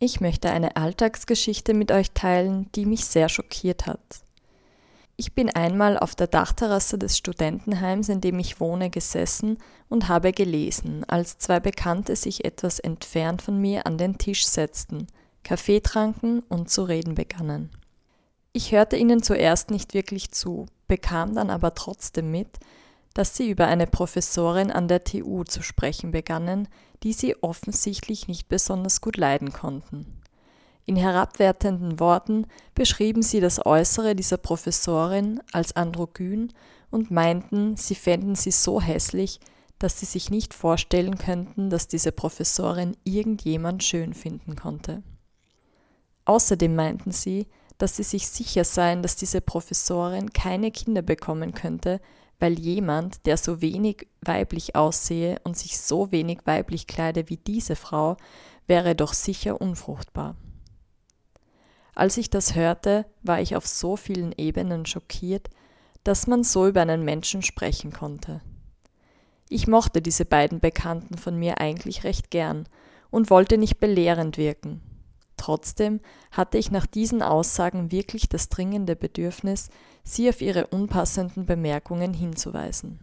Ich möchte eine Alltagsgeschichte mit euch teilen, die mich sehr schockiert hat. Ich bin einmal auf der Dachterrasse des Studentenheims, in dem ich wohne, gesessen und habe gelesen, als zwei Bekannte sich etwas entfernt von mir an den Tisch setzten, Kaffee tranken und zu reden begannen. Ich hörte ihnen zuerst nicht wirklich zu, bekam dann aber trotzdem mit, dass sie über eine Professorin an der TU zu sprechen begannen, die sie offensichtlich nicht besonders gut leiden konnten. In herabwertenden Worten beschrieben sie das Äußere dieser Professorin als androgyn und meinten, sie fänden sie so hässlich, dass sie sich nicht vorstellen könnten, dass diese Professorin irgendjemand schön finden konnte. Außerdem meinten sie, dass sie sich sicher seien, dass diese Professorin keine Kinder bekommen könnte, weil jemand, der so wenig weiblich aussehe und sich so wenig weiblich kleide wie diese Frau, wäre doch sicher unfruchtbar. Als ich das hörte, war ich auf so vielen Ebenen schockiert, dass man so über einen Menschen sprechen konnte. Ich mochte diese beiden Bekannten von mir eigentlich recht gern und wollte nicht belehrend wirken. Trotzdem hatte ich nach diesen Aussagen wirklich das dringende Bedürfnis, sie auf ihre unpassenden Bemerkungen hinzuweisen.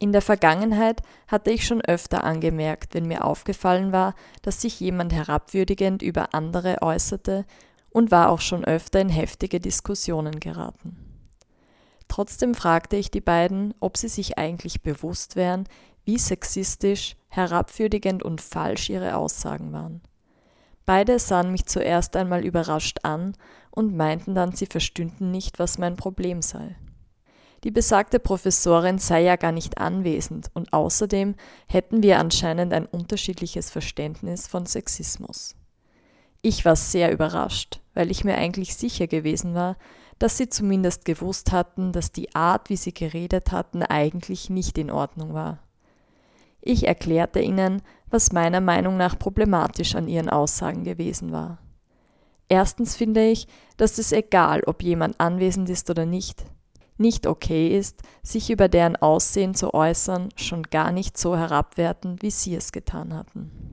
In der Vergangenheit hatte ich schon öfter angemerkt, wenn mir aufgefallen war, dass sich jemand herabwürdigend über andere äußerte und war auch schon öfter in heftige Diskussionen geraten. Trotzdem fragte ich die beiden, ob sie sich eigentlich bewusst wären, wie sexistisch, herabwürdigend und falsch ihre Aussagen waren. Beide sahen mich zuerst einmal überrascht an und meinten dann, sie verstünden nicht, was mein Problem sei. Die besagte Professorin sei ja gar nicht anwesend und außerdem hätten wir anscheinend ein unterschiedliches Verständnis von Sexismus. Ich war sehr überrascht, weil ich mir eigentlich sicher gewesen war, dass sie zumindest gewusst hatten, dass die Art, wie sie geredet hatten, eigentlich nicht in Ordnung war. Ich erklärte ihnen, was meiner Meinung nach problematisch an ihren Aussagen gewesen war. Erstens finde ich, dass es egal, ob jemand anwesend ist oder nicht, nicht okay ist, sich über deren Aussehen zu äußern, schon gar nicht so herabwertend, wie sie es getan hatten.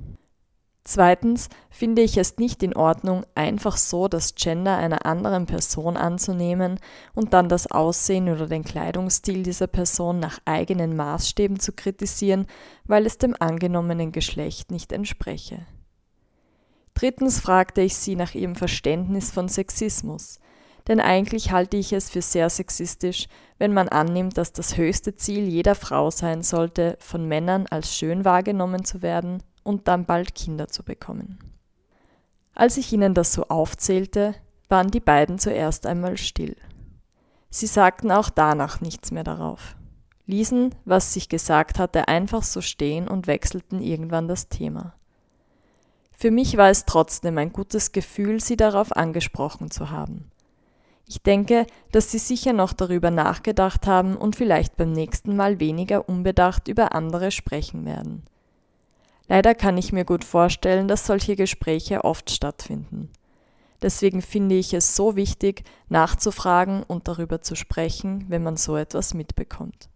Zweitens finde ich es nicht in Ordnung, einfach so das Gender einer anderen Person anzunehmen und dann das Aussehen oder den Kleidungsstil dieser Person nach eigenen Maßstäben zu kritisieren, weil es dem angenommenen Geschlecht nicht entspreche. Drittens fragte ich sie nach ihrem Verständnis von Sexismus, denn eigentlich halte ich es für sehr sexistisch, wenn man annimmt, dass das höchste Ziel jeder Frau sein sollte, von Männern als schön wahrgenommen zu werden und dann bald Kinder zu bekommen. Als ich ihnen das so aufzählte, waren die beiden zuerst einmal still. Sie sagten auch danach nichts mehr darauf, ließen, was sich gesagt hatte, einfach so stehen und wechselten irgendwann das Thema. Für mich war es trotzdem ein gutes Gefühl, sie darauf angesprochen zu haben. Ich denke, dass sie sicher noch darüber nachgedacht haben und vielleicht beim nächsten Mal weniger unbedacht über andere sprechen werden. Leider kann ich mir gut vorstellen, dass solche Gespräche oft stattfinden. Deswegen finde ich es so wichtig, nachzufragen und darüber zu sprechen, wenn man so etwas mitbekommt.